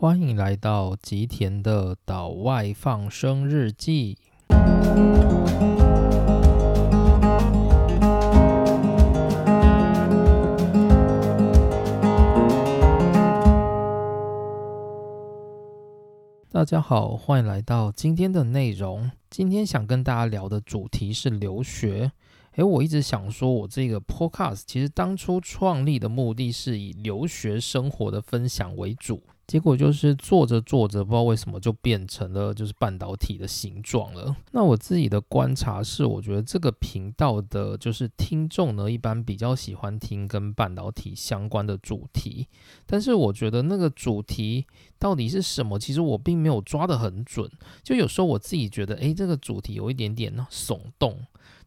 欢迎来到吉田的岛外放生日记。大家好，欢迎来到今天的内容。今天想跟大家聊的主题是留学。诶，我一直想说，我这个 podcast 其实当初创立的目的是以留学生活的分享为主。结果就是做着做着，不知道为什么就变成了就是半导体的形状了。那我自己的观察是，我觉得这个频道的就是听众呢，一般比较喜欢听跟半导体相关的主题。但是我觉得那个主题到底是什么，其实我并没有抓得很准。就有时候我自己觉得，诶，这个主题有一点点耸动。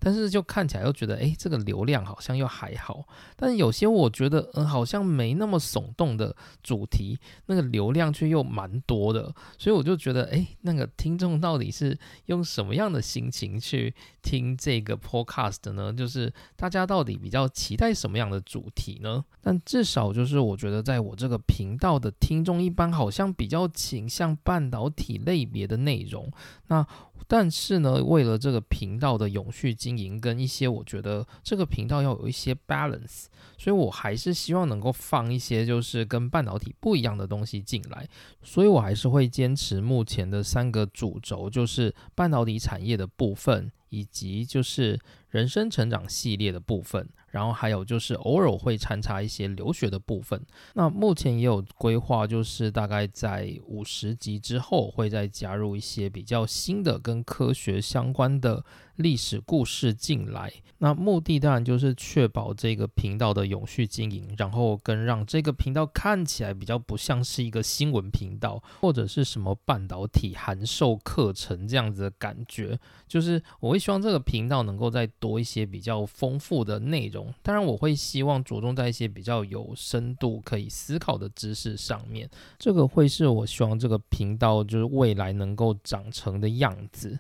但是就看起来又觉得，哎，这个流量好像又还好。但有些我觉得，嗯，好像没那么耸动的主题，那个流量却又蛮多的。所以我就觉得，哎，那个听众到底是用什么样的心情去听这个 podcast 呢？就是大家到底比较期待什么样的主题呢？但至少就是我觉得，在我这个频道的听众一般好像比较倾向半导体类别的内容。那但是呢，为了这个频道的永续经营跟一些，我觉得这个频道要有一些 balance，所以我还是希望能够放一些就是跟半导体不一样的东西进来，所以我还是会坚持目前的三个主轴，就是半导体产业的部分，以及就是人生成长系列的部分。然后还有就是偶尔会掺插一些留学的部分。那目前也有规划，就是大概在五十集之后，会再加入一些比较新的跟科学相关的。历史故事进来，那目的当然就是确保这个频道的永续经营，然后跟让这个频道看起来比较不像是一个新闻频道，或者是什么半导体函授课程这样子的感觉。就是我会希望这个频道能够再多一些比较丰富的内容，当然我会希望着重在一些比较有深度、可以思考的知识上面。这个会是我希望这个频道就是未来能够长成的样子。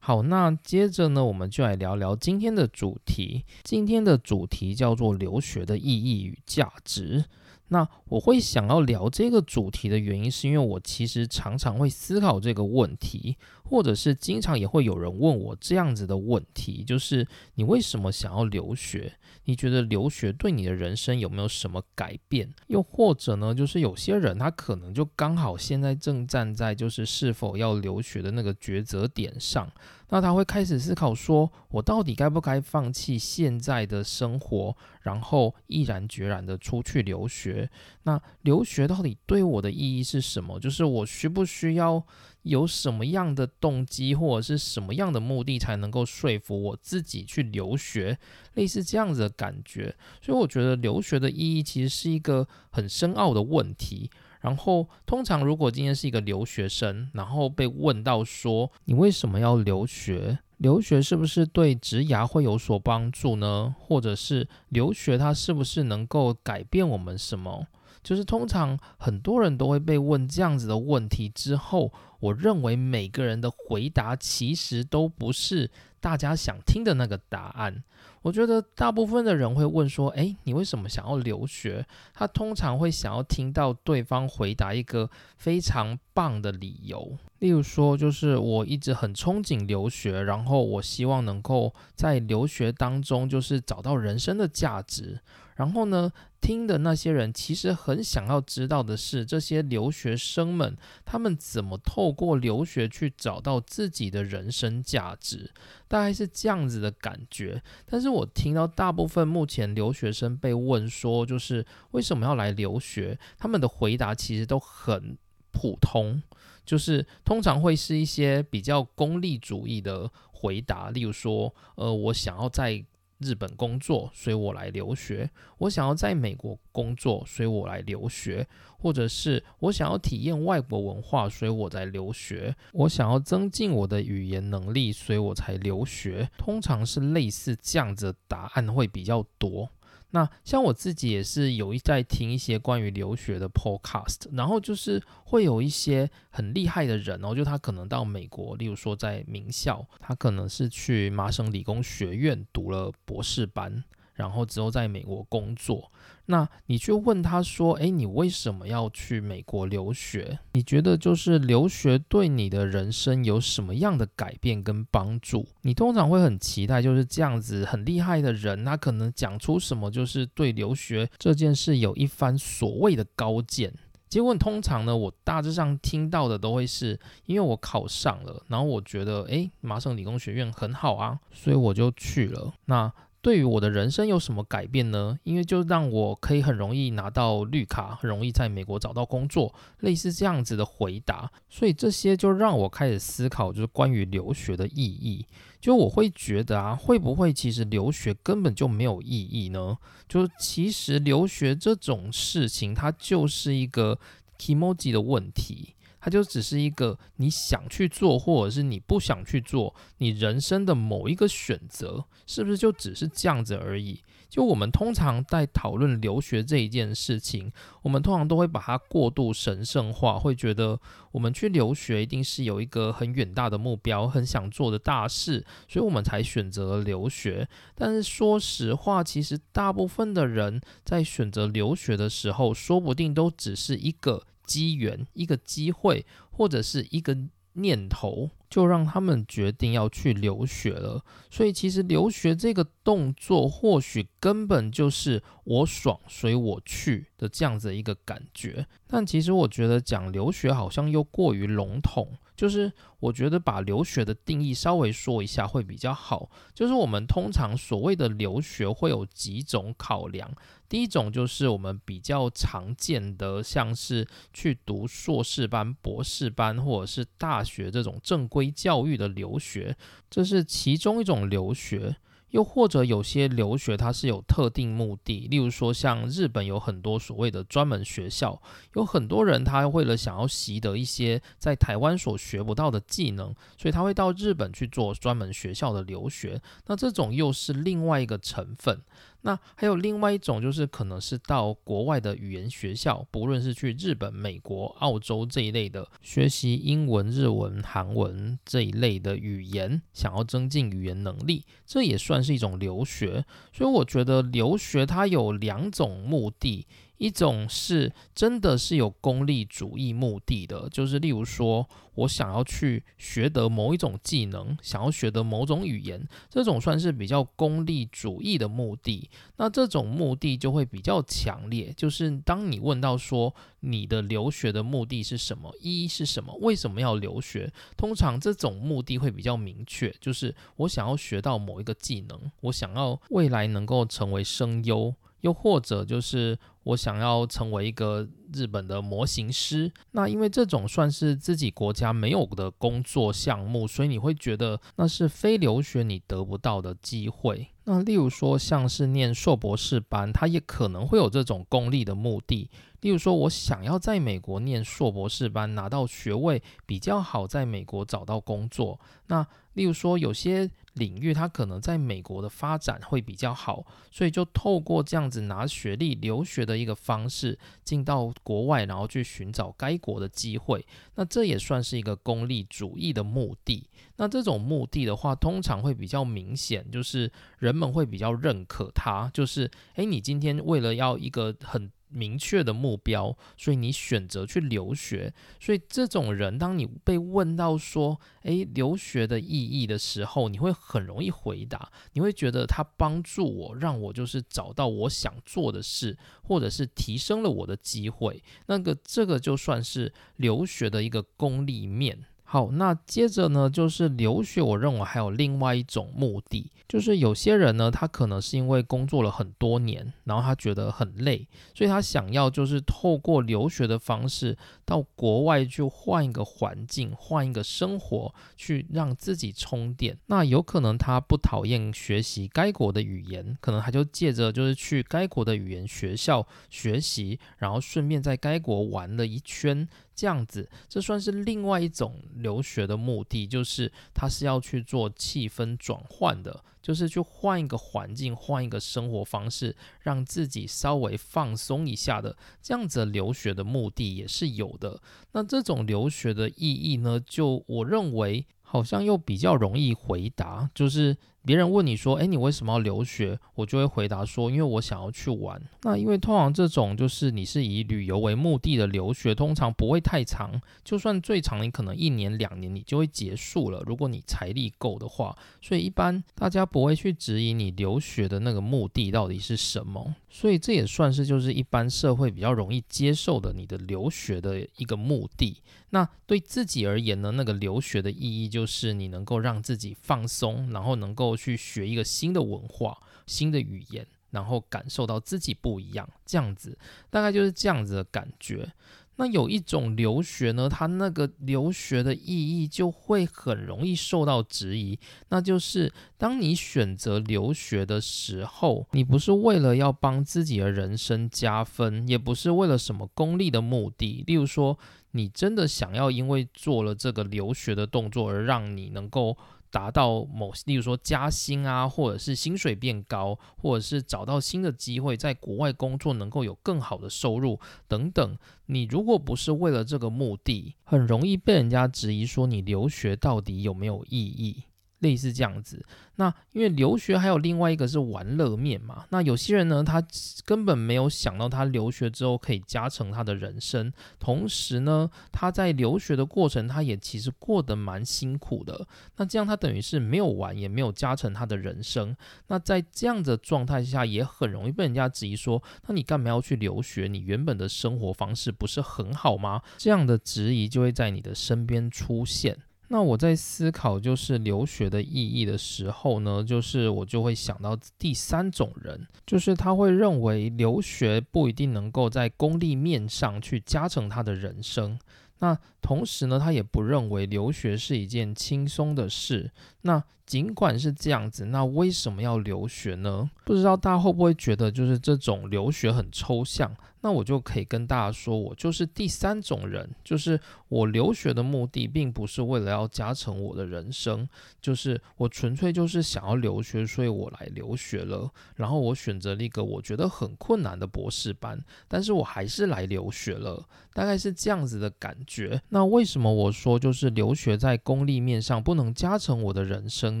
好，那接着呢，我们就来聊聊今天的主题。今天的主题叫做留学的意义与价值。那我会想要聊这个主题的原因，是因为我其实常常会思考这个问题，或者是经常也会有人问我这样子的问题，就是你为什么想要留学？你觉得留学对你的人生有没有什么改变？又或者呢，就是有些人他可能就刚好现在正站在就是是否要留学的那个抉择点上，那他会开始思考说，我到底该不该放弃现在的生活，然后毅然决然的出去留学？那留学到底对我的意义是什么？就是我需不需要？有什么样的动机或者是什么样的目的才能够说服我自己去留学？类似这样子的感觉，所以我觉得留学的意义其实是一个很深奥的问题。然后，通常如果今天是一个留学生，然后被问到说你为什么要留学？留学是不是对职涯会有所帮助呢？或者是留学它是不是能够改变我们什么？就是通常很多人都会被问这样子的问题之后，我认为每个人的回答其实都不是大家想听的那个答案。我觉得大部分的人会问说：“诶，你为什么想要留学？”他通常会想要听到对方回答一个非常棒的理由，例如说，就是我一直很憧憬留学，然后我希望能够在留学当中就是找到人生的价值。然后呢，听的那些人其实很想要知道的是，这些留学生们他们怎么透过留学去找到自己的人生价值，大概是这样子的感觉。但是我听到大部分目前留学生被问说，就是为什么要来留学，他们的回答其实都很普通，就是通常会是一些比较功利主义的回答，例如说，呃，我想要在。日本工作，所以我来留学；我想要在美国工作，所以我来留学；或者是我想要体验外国文化，所以我在留学；我想要增进我的语言能力，所以我才留学。通常是类似这样子的答案会比较多。那像我自己也是有一在听一些关于留学的 podcast，然后就是会有一些很厉害的人哦，就他可能到美国，例如说在名校，他可能是去麻省理工学院读了博士班，然后之后在美国工作。那你去问他说：“诶，你为什么要去美国留学？你觉得就是留学对你的人生有什么样的改变跟帮助？”你通常会很期待就是这样子很厉害的人，他可能讲出什么就是对留学这件事有一番所谓的高见。结果通常呢，我大致上听到的都会是因为我考上了，然后我觉得诶，麻省理工学院很好啊，所以我就去了。那对于我的人生有什么改变呢？因为就让我可以很容易拿到绿卡，很容易在美国找到工作，类似这样子的回答。所以这些就让我开始思考，就是关于留学的意义。就我会觉得啊，会不会其实留学根本就没有意义呢？就是其实留学这种事情，它就是一个 emoji 的问题。它就只是一个你想去做，或者是你不想去做，你人生的某一个选择，是不是就只是这样子而已？就我们通常在讨论留学这一件事情，我们通常都会把它过度神圣化，会觉得我们去留学一定是有一个很远大的目标，很想做的大事，所以我们才选择留学。但是说实话，其实大部分的人在选择留学的时候，说不定都只是一个。机缘，一个机会，或者是一个念头，就让他们决定要去留学了。所以，其实留学这个动作，或许根本就是我爽，所以我去的这样子一个感觉。但其实，我觉得讲留学好像又过于笼统。就是我觉得把留学的定义稍微说一下会比较好。就是我们通常所谓的留学会有几种考量。第一种就是我们比较常见的，像是去读硕士班、博士班或者是大学这种正规教育的留学，这是其中一种留学。又或者有些留学它是有特定目的，例如说像日本有很多所谓的专门学校，有很多人他为了想要习得一些在台湾所学不到的技能，所以他会到日本去做专门学校的留学。那这种又是另外一个成分。那还有另外一种，就是可能是到国外的语言学校，不论是去日本、美国、澳洲这一类的学习英文、日文、韩文这一类的语言，想要增进语言能力，这也算是一种留学。所以我觉得留学它有两种目的。一种是真的是有功利主义目的的，就是例如说我想要去学得某一种技能，想要学得某种语言，这种算是比较功利主义的目的。那这种目的就会比较强烈，就是当你问到说你的留学的目的是什么，意义是什么，为什么要留学？通常这种目的会比较明确，就是我想要学到某一个技能，我想要未来能够成为声优。又或者就是我想要成为一个日本的模型师，那因为这种算是自己国家没有的工作项目，所以你会觉得那是非留学你得不到的机会。那例如说像是念硕博士班，他也可能会有这种功利的目的。例如说我想要在美国念硕博士班拿到学位比较好，在美国找到工作。那例如说有些。领域它可能在美国的发展会比较好，所以就透过这样子拿学历留学的一个方式进到国外，然后去寻找该国的机会。那这也算是一个功利主义的目的。那这种目的的话，通常会比较明显，就是人们会比较认可它。就是诶，你今天为了要一个很。明确的目标，所以你选择去留学。所以这种人，当你被问到说“诶，留学的意义”的时候，你会很容易回答。你会觉得他帮助我，让我就是找到我想做的事，或者是提升了我的机会。那个这个就算是留学的一个功利面。好，那接着呢，就是留学。我认为还有另外一种目的，就是有些人呢，他可能是因为工作了很多年，然后他觉得很累，所以他想要就是透过留学的方式到国外去换一个环境，换一个生活，去让自己充电。那有可能他不讨厌学习该国的语言，可能他就借着就是去该国的语言学校学习，然后顺便在该国玩了一圈。这样子，这算是另外一种留学的目的，就是他是要去做气氛转换的，就是去换一个环境，换一个生活方式，让自己稍微放松一下的。这样子留学的目的也是有的。那这种留学的意义呢？就我认为。好像又比较容易回答，就是别人问你说，诶，你为什么要留学？我就会回答说，因为我想要去玩。那因为通常这种就是你是以旅游为目的的留学，通常不会太长，就算最长，你可能一年两年你就会结束了。如果你财力够的话，所以一般大家不会去质疑你留学的那个目的到底是什么。所以这也算是就是一般社会比较容易接受的你的留学的一个目的。那对自己而言呢，那个留学的意义就是你能够让自己放松，然后能够。去学一个新的文化、新的语言，然后感受到自己不一样，这样子大概就是这样子的感觉。那有一种留学呢，它那个留学的意义就会很容易受到质疑，那就是当你选择留学的时候，你不是为了要帮自己的人生加分，也不是为了什么功利的目的，例如说，你真的想要因为做了这个留学的动作而让你能够。达到某，例如说加薪啊，或者是薪水变高，或者是找到新的机会，在国外工作能够有更好的收入等等。你如果不是为了这个目的，很容易被人家质疑说你留学到底有没有意义。类似这样子，那因为留学还有另外一个是玩乐面嘛，那有些人呢，他根本没有想到他留学之后可以加成他的人生，同时呢，他在留学的过程，他也其实过得蛮辛苦的。那这样他等于是没有玩，也没有加成他的人生。那在这样的状态下，也很容易被人家质疑说，那你干嘛要去留学？你原本的生活方式不是很好吗？这样的质疑就会在你的身边出现。那我在思考就是留学的意义的时候呢，就是我就会想到第三种人，就是他会认为留学不一定能够在功利面上去加成他的人生。那同时呢，他也不认为留学是一件轻松的事。那尽管是这样子，那为什么要留学呢？不知道大家会不会觉得就是这种留学很抽象？那我就可以跟大家说，我就是第三种人，就是我留学的目的并不是为了要加成我的人生，就是我纯粹就是想要留学，所以我来留学了。然后我选择了一个我觉得很困难的博士班，但是我还是来留学了，大概是这样子的感觉。那为什么我说就是留学在功利面上不能加成我的人生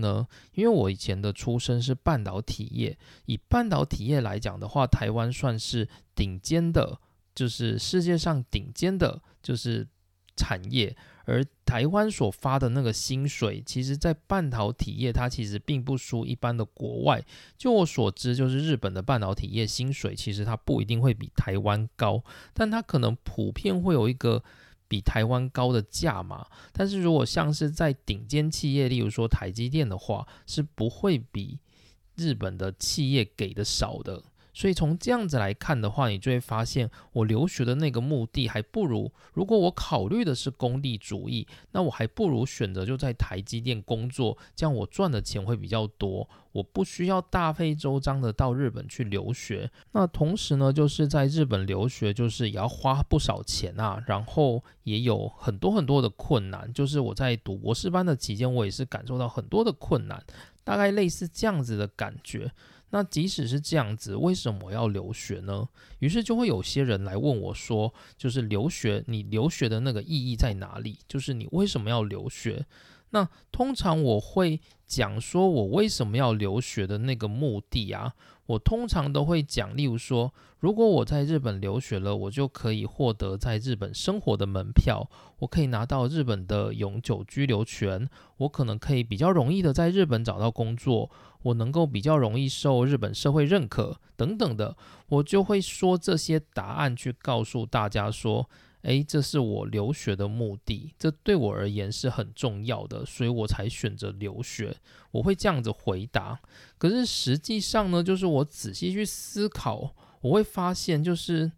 呢？因为我以前的出身是半导体业，以半导体业来讲的话，台湾算是。顶尖的，就是世界上顶尖的，就是产业。而台湾所发的那个薪水，其实，在半导体业，它其实并不输一般的国外。就我所知，就是日本的半导体业薪水，其实它不一定会比台湾高，但它可能普遍会有一个比台湾高的价码。但是如果像是在顶尖企业，例如说台积电的话，是不会比日本的企业给的少的。所以从这样子来看的话，你就会发现，我留学的那个目的还不如，如果我考虑的是功利主义，那我还不如选择就在台积电工作，这样我赚的钱会比较多，我不需要大费周章的到日本去留学。那同时呢，就是在日本留学，就是也要花不少钱啊，然后也有很多很多的困难。就是我在读博士班的期间，我也是感受到很多的困难，大概类似这样子的感觉。那即使是这样子，为什么要留学呢？于是就会有些人来问我说，就是留学，你留学的那个意义在哪里？就是你为什么要留学？那通常我会讲说，我为什么要留学的那个目的啊。我通常都会讲，例如说，如果我在日本留学了，我就可以获得在日本生活的门票，我可以拿到日本的永久居留权，我可能可以比较容易的在日本找到工作，我能够比较容易受日本社会认可等等的，我就会说这些答案去告诉大家说。诶，这是我留学的目的，这对我而言是很重要的，所以我才选择留学。我会这样子回答。可是实际上呢，就是我仔细去思考，我会发现，就是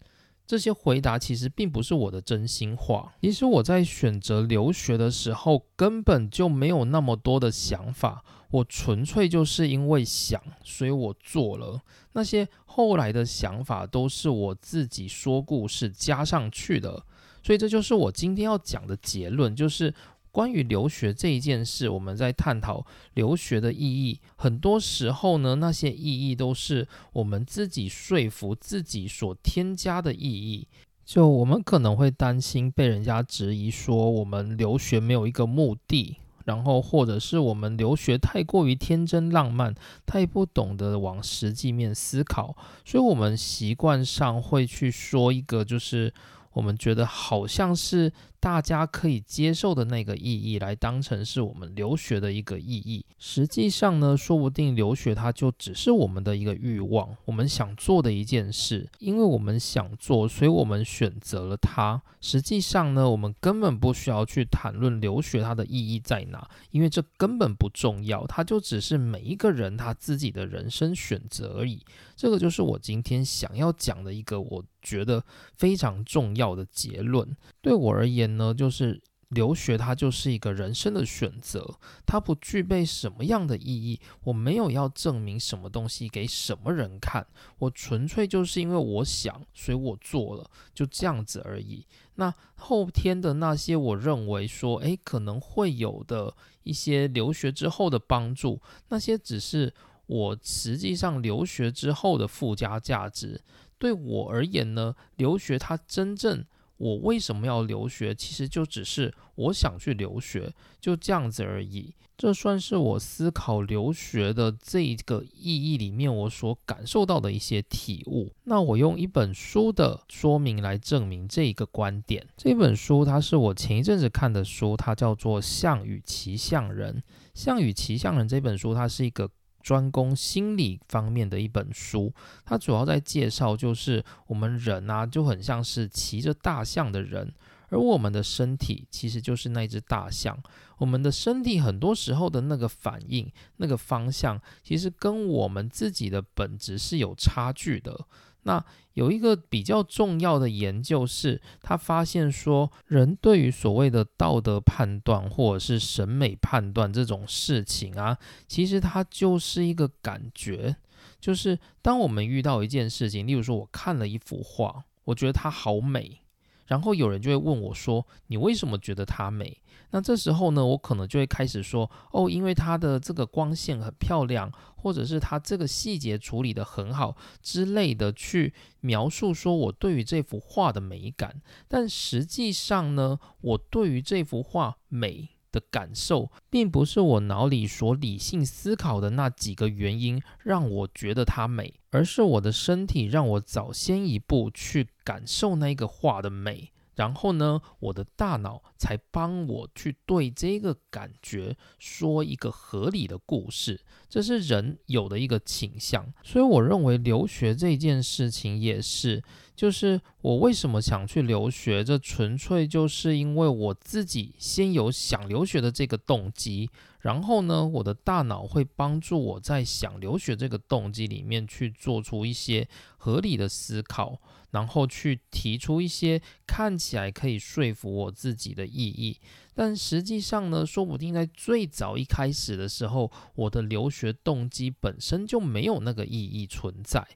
这些回答其实并不是我的真心话。其实我在选择留学的时候，根本就没有那么多的想法，我纯粹就是因为想，所以我做了。那些后来的想法都是我自己说故事加上去的。所以这就是我今天要讲的结论，就是关于留学这一件事，我们在探讨留学的意义。很多时候呢，那些意义都是我们自己说服自己所添加的意义。就我们可能会担心被人家质疑说，我们留学没有一个目的。然后或者是我们留学太过于天真浪漫，太不懂得往实际面思考，所以我们习惯上会去说一个就是。我们觉得好像是大家可以接受的那个意义，来当成是我们留学的一个意义。实际上呢，说不定留学它就只是我们的一个欲望，我们想做的一件事。因为我们想做，所以我们选择了它。实际上呢，我们根本不需要去谈论留学它的意义在哪，因为这根本不重要。它就只是每一个人他自己的人生选择而已。这个就是我今天想要讲的一个我觉得非常重要的结论。对我而言呢，就是留学它就是一个人生的选择，它不具备什么样的意义。我没有要证明什么东西给什么人看，我纯粹就是因为我想，所以我做了，就这样子而已。那后天的那些我认为说，诶，可能会有的一些留学之后的帮助，那些只是。我实际上留学之后的附加价值，对我而言呢，留学它真正我为什么要留学，其实就只是我想去留学，就这样子而已。这算是我思考留学的这个意义里面我所感受到的一些体悟。那我用一本书的说明来证明这一个观点。这本书它是我前一阵子看的书，它叫做《象与骑象人》。《象与骑象人》这本书它是一个。专攻心理方面的一本书，它主要在介绍，就是我们人啊，就很像是骑着大象的人，而我们的身体其实就是那只大象。我们的身体很多时候的那个反应、那个方向，其实跟我们自己的本质是有差距的。那有一个比较重要的研究是，他发现说，人对于所谓的道德判断或者是审美判断这种事情啊，其实它就是一个感觉，就是当我们遇到一件事情，例如说我看了一幅画，我觉得它好美。然后有人就会问我说：“你为什么觉得它美？”那这时候呢，我可能就会开始说：“哦，因为它的这个光线很漂亮，或者是它这个细节处理得很好之类的，去描述说我对于这幅画的美感。”但实际上呢，我对于这幅画美。的感受，并不是我脑里所理性思考的那几个原因让我觉得它美，而是我的身体让我早先一步去感受那个画的美。然后呢，我的大脑才帮我去对这个感觉说一个合理的故事，这是人有的一个倾向。所以我认为留学这件事情也是，就是我为什么想去留学，这纯粹就是因为我自己先有想留学的这个动机。然后呢，我的大脑会帮助我在想留学这个动机里面去做出一些合理的思考，然后去提出一些看起来可以说服我自己的意义。但实际上呢，说不定在最早一开始的时候，我的留学动机本身就没有那个意义存在。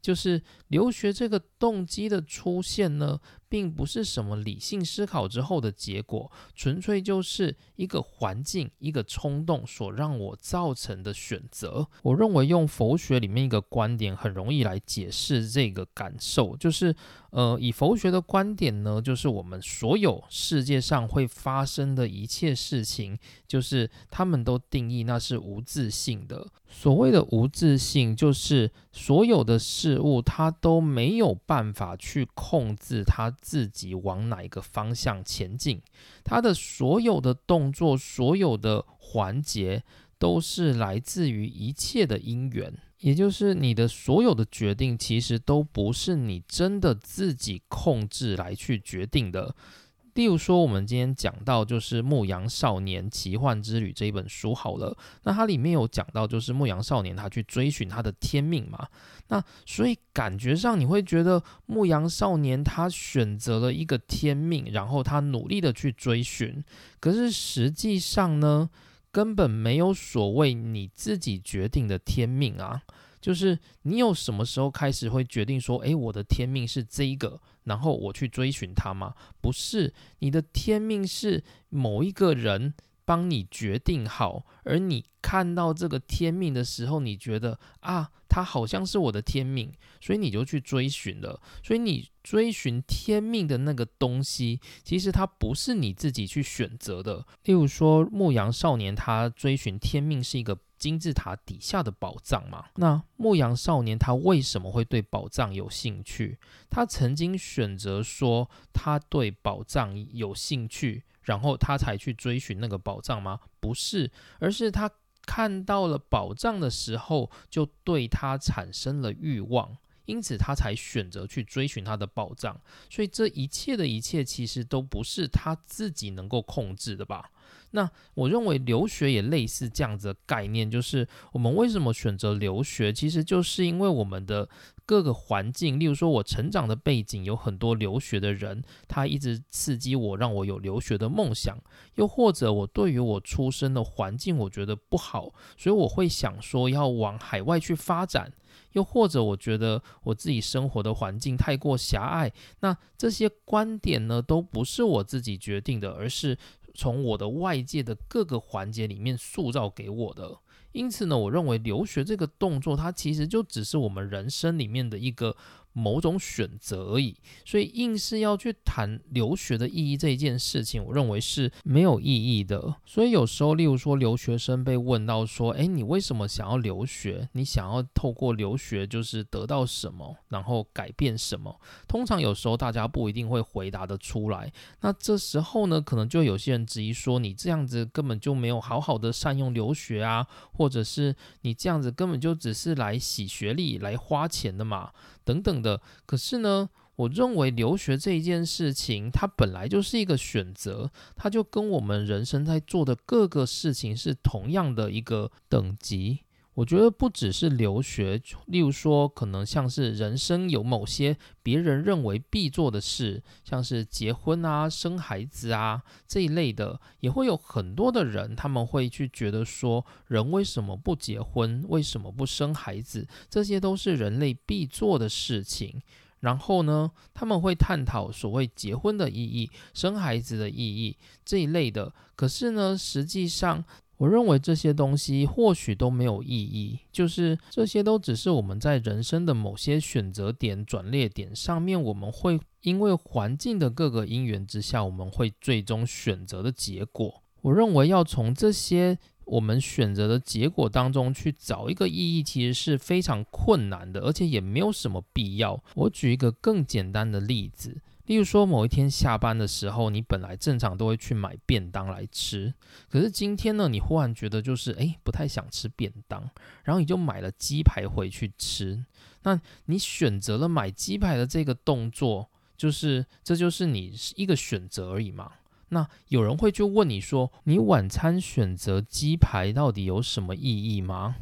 就是留学这个动机的出现呢，并不是什么理性思考之后的结果，纯粹就是一个环境、一个冲动所让我造成的选择。我认为用佛学里面一个观点很容易来解释这个感受，就是。呃，以佛学的观点呢，就是我们所有世界上会发生的一切事情，就是他们都定义那是无自性的。所谓的无自性，就是所有的事物它都没有办法去控制它自己往哪一个方向前进，他的所有的动作、所有的环节，都是来自于一切的因缘。也就是你的所有的决定，其实都不是你真的自己控制来去决定的。例如说，我们今天讲到就是《牧羊少年奇幻之旅》这一本书好了，那它里面有讲到，就是牧羊少年他去追寻他的天命嘛。那所以感觉上你会觉得牧羊少年他选择了一个天命，然后他努力的去追寻，可是实际上呢？根本没有所谓你自己决定的天命啊，就是你有什么时候开始会决定说，诶，我的天命是这个，然后我去追寻它吗？不是，你的天命是某一个人帮你决定好，而你看到这个天命的时候，你觉得啊，它好像是我的天命，所以你就去追寻了。所以你追寻天命的那个东西，其实它不是你自己去选择的。例如说，牧羊少年他追寻天命是一个。金字塔底下的宝藏嘛？那牧羊少年他为什么会对宝藏有兴趣？他曾经选择说他对宝藏有兴趣，然后他才去追寻那个宝藏吗？不是，而是他看到了宝藏的时候，就对他产生了欲望，因此他才选择去追寻他的宝藏。所以这一切的一切，其实都不是他自己能够控制的吧？那我认为留学也类似这样子的概念，就是我们为什么选择留学，其实就是因为我们的各个环境，例如说我成长的背景有很多留学的人，他一直刺激我，让我有留学的梦想；又或者我对于我出生的环境我觉得不好，所以我会想说要往海外去发展；又或者我觉得我自己生活的环境太过狭隘，那这些观点呢都不是我自己决定的，而是。从我的外界的各个环节里面塑造给我的，因此呢，我认为留学这个动作，它其实就只是我们人生里面的一个。某种选择而已，所以硬是要去谈留学的意义这一件事情，我认为是没有意义的。所以有时候，例如说留学生被问到说：“诶，你为什么想要留学？你想要透过留学就是得到什么，然后改变什么？”通常有时候大家不一定会回答得出来。那这时候呢，可能就有些人质疑说：“你这样子根本就没有好好的善用留学啊，或者是你这样子根本就只是来洗学历、来花钱的嘛？”等等的，可是呢，我认为留学这一件事情，它本来就是一个选择，它就跟我们人生在做的各个事情是同样的一个等级。我觉得不只是留学，例如说，可能像是人生有某些别人认为必做的事，像是结婚啊、生孩子啊这一类的，也会有很多的人他们会去觉得说，人为什么不结婚，为什么不生孩子，这些都是人类必做的事情。然后呢，他们会探讨所谓结婚的意义、生孩子的意义这一类的。可是呢，实际上。我认为这些东西或许都没有意义，就是这些都只是我们在人生的某些选择点、转捩点上面，我们会因为环境的各个因缘之下，我们会最终选择的结果。我认为要从这些我们选择的结果当中去找一个意义，其实是非常困难的，而且也没有什么必要。我举一个更简单的例子。例如说，某一天下班的时候，你本来正常都会去买便当来吃，可是今天呢，你忽然觉得就是诶不太想吃便当，然后你就买了鸡排回去吃。那你选择了买鸡排的这个动作，就是这就是你一个选择而已嘛。那有人会就问你说，你晚餐选择鸡排到底有什么意义吗？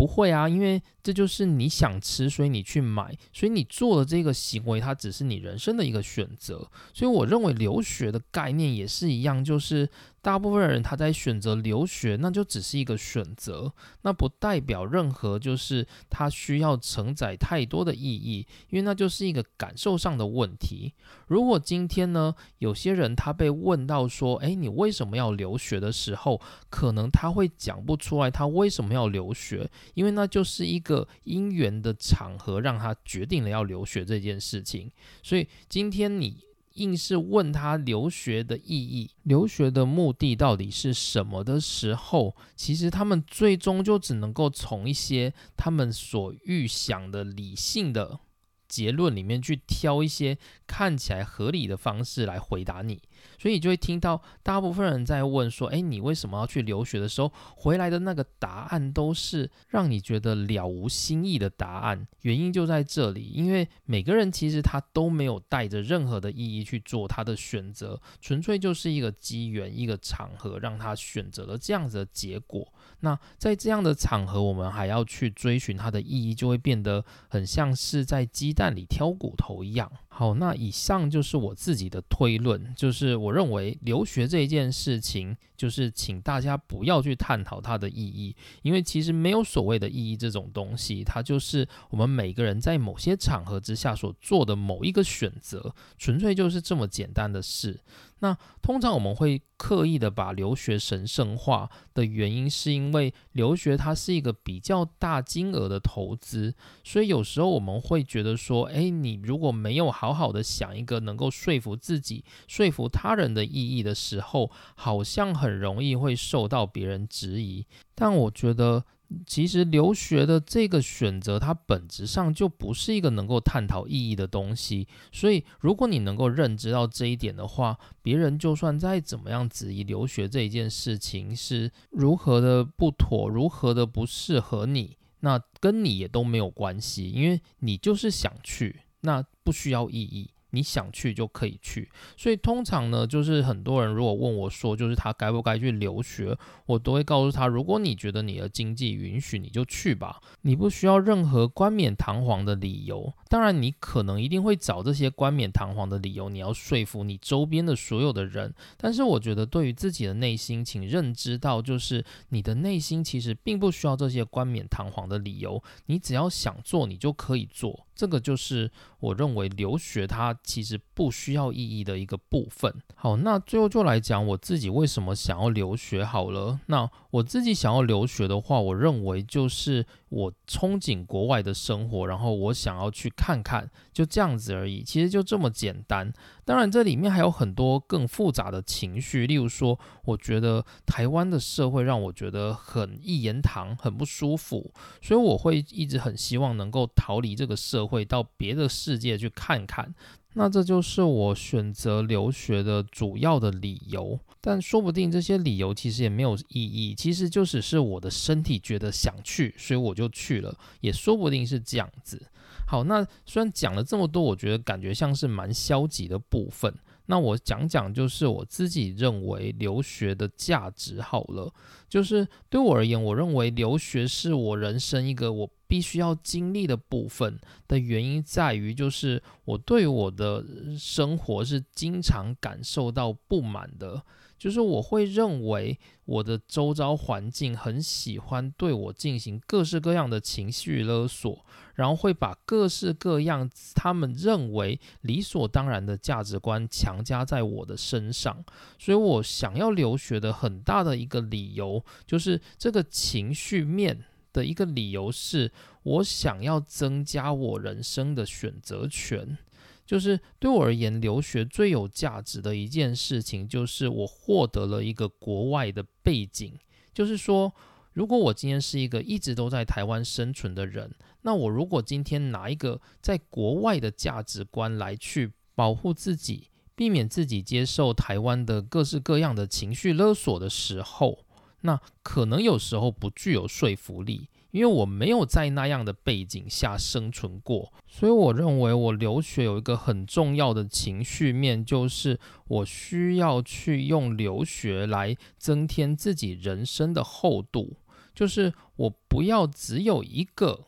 不会啊，因为这就是你想吃，所以你去买，所以你做的这个行为，它只是你人生的一个选择。所以我认为留学的概念也是一样，就是。大部分人他在选择留学，那就只是一个选择，那不代表任何就是他需要承载太多的意义，因为那就是一个感受上的问题。如果今天呢，有些人他被问到说，诶，你为什么要留学的时候，可能他会讲不出来他为什么要留学，因为那就是一个因缘的场合让他决定了要留学这件事情。所以今天你。硬是问他留学的意义、留学的目的到底是什么的时候，其实他们最终就只能够从一些他们所预想的理性的结论里面去挑一些看起来合理的方式来回答你。所以就会听到大部分人在问说：“哎，你为什么要去留学的时候，回来的那个答案都是让你觉得了无新意的答案？原因就在这里，因为每个人其实他都没有带着任何的意义去做他的选择，纯粹就是一个机缘、一个场合让他选择了这样子的结果。那在这样的场合，我们还要去追寻它的意义，就会变得很像是在鸡蛋里挑骨头一样。”好，那以上就是我自己的推论，就是我认为留学这件事情，就是请大家不要去探讨它的意义，因为其实没有所谓的意义这种东西，它就是我们每个人在某些场合之下所做的某一个选择，纯粹就是这么简单的事。那通常我们会刻意的把留学神圣化的原因，是因为留学它是一个比较大金额的投资，所以有时候我们会觉得说，诶，你如果没有好好的想一个能够说服自己、说服他人的意义的时候，好像很容易会受到别人质疑。但我觉得。其实留学的这个选择，它本质上就不是一个能够探讨意义的东西。所以，如果你能够认知到这一点的话，别人就算再怎么样质疑留学这一件事情是如何的不妥，如何的不适合你，那跟你也都没有关系，因为你就是想去，那不需要意义。你想去就可以去，所以通常呢，就是很多人如果问我说，就是他该不该去留学，我都会告诉他，如果你觉得你的经济允许，你就去吧，你不需要任何冠冕堂皇的理由。当然，你可能一定会找这些冠冕堂皇的理由，你要说服你周边的所有的人。但是，我觉得对于自己的内心，请认知到，就是你的内心其实并不需要这些冠冕堂皇的理由，你只要想做，你就可以做。这个就是我认为留学它其实不需要意义的一个部分。好，那最后就来讲我自己为什么想要留学好了。那我自己想要留学的话，我认为就是我憧憬国外的生活，然后我想要去看看，就这样子而已。其实就这么简单。当然，这里面还有很多更复杂的情绪，例如说，我觉得台湾的社会让我觉得很一言堂，很不舒服，所以我会一直很希望能够逃离这个社会，到别的世界去看看。那这就是我选择留学的主要的理由。但说不定这些理由其实也没有意义，其实就只是我的身体觉得想去，所以我就去了，也说不定是这样子。好，那虽然讲了这么多，我觉得感觉像是蛮消极的部分。那我讲讲，就是我自己认为留学的价值好了。就是对我而言，我认为留学是我人生一个我必须要经历的部分的原因，在于就是我对我的生活是经常感受到不满的。就是我会认为我的周遭环境很喜欢对我进行各式各样的情绪勒索，然后会把各式各样他们认为理所当然的价值观强加在我的身上。所以我想要留学的很大的一个理由，就是这个情绪面的一个理由，是我想要增加我人生的选择权。就是对我而言，留学最有价值的一件事情，就是我获得了一个国外的背景。就是说，如果我今天是一个一直都在台湾生存的人，那我如果今天拿一个在国外的价值观来去保护自己，避免自己接受台湾的各式各样的情绪勒索的时候，那可能有时候不具有说服力。因为我没有在那样的背景下生存过，所以我认为我留学有一个很重要的情绪面，就是我需要去用留学来增添自己人生的厚度，就是我不要只有一个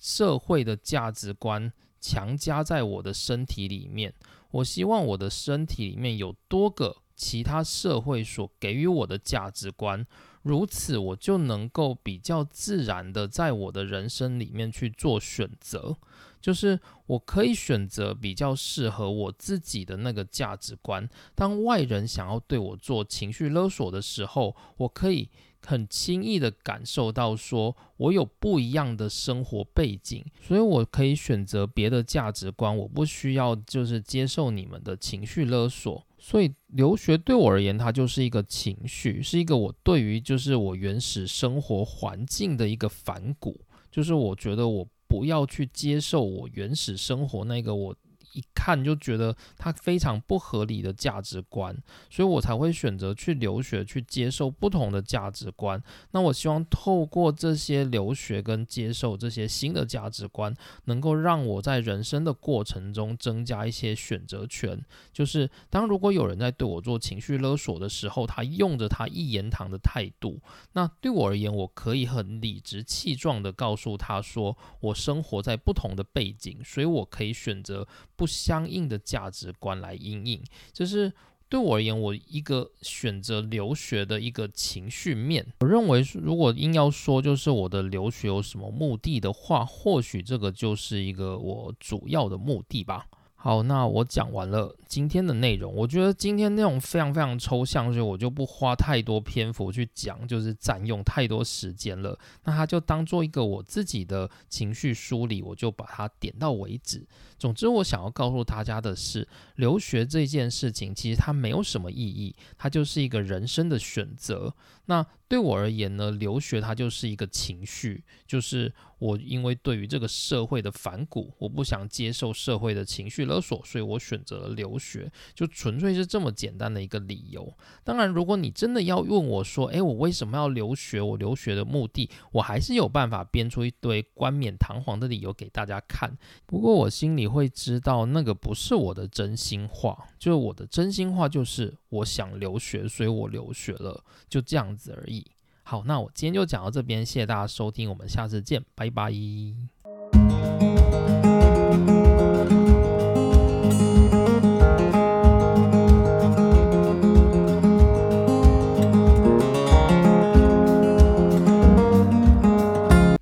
社会的价值观强加在我的身体里面，我希望我的身体里面有多个其他社会所给予我的价值观。如此，我就能够比较自然的在我的人生里面去做选择，就是我可以选择比较适合我自己的那个价值观。当外人想要对我做情绪勒索的时候，我可以很轻易的感受到，说我有不一样的生活背景，所以我可以选择别的价值观，我不需要就是接受你们的情绪勒索。所以留学对我而言，它就是一个情绪，是一个我对于就是我原始生活环境的一个反骨，就是我觉得我不要去接受我原始生活那个我。一看就觉得他非常不合理的价值观，所以我才会选择去留学，去接受不同的价值观。那我希望透过这些留学跟接受这些新的价值观，能够让我在人生的过程中增加一些选择权。就是当如果有人在对我做情绪勒索的时候，他用着他一言堂的态度，那对我而言，我可以很理直气壮的告诉他说，我生活在不同的背景，所以我可以选择不。相应的价值观来应应，就是对我而言，我一个选择留学的一个情绪面。我认为，如果硬要说，就是我的留学有什么目的的话，或许这个就是一个我主要的目的吧。好，那我讲完了今天的内容。我觉得今天内容非常非常抽象，所以我就不花太多篇幅去讲，就是占用太多时间了。那它就当做一个我自己的情绪梳理，我就把它点到为止。总之，我想要告诉大家的是，留学这件事情其实它没有什么意义，它就是一个人生的选择。那对我而言呢，留学它就是一个情绪，就是我因为对于这个社会的反骨，我不想接受社会的情绪勒索，所以我选择了留学，就纯粹是这么简单的一个理由。当然，如果你真的要问我说，诶，我为什么要留学？我留学的目的，我还是有办法编出一堆冠冕堂皇的理由给大家看。不过我心里会知道，那个不是我的真心话，就是我的真心话就是我想留学，所以我留学了，就这样子而已。好，那我今天就讲到这边，谢谢大家收听，我们下次见，拜拜。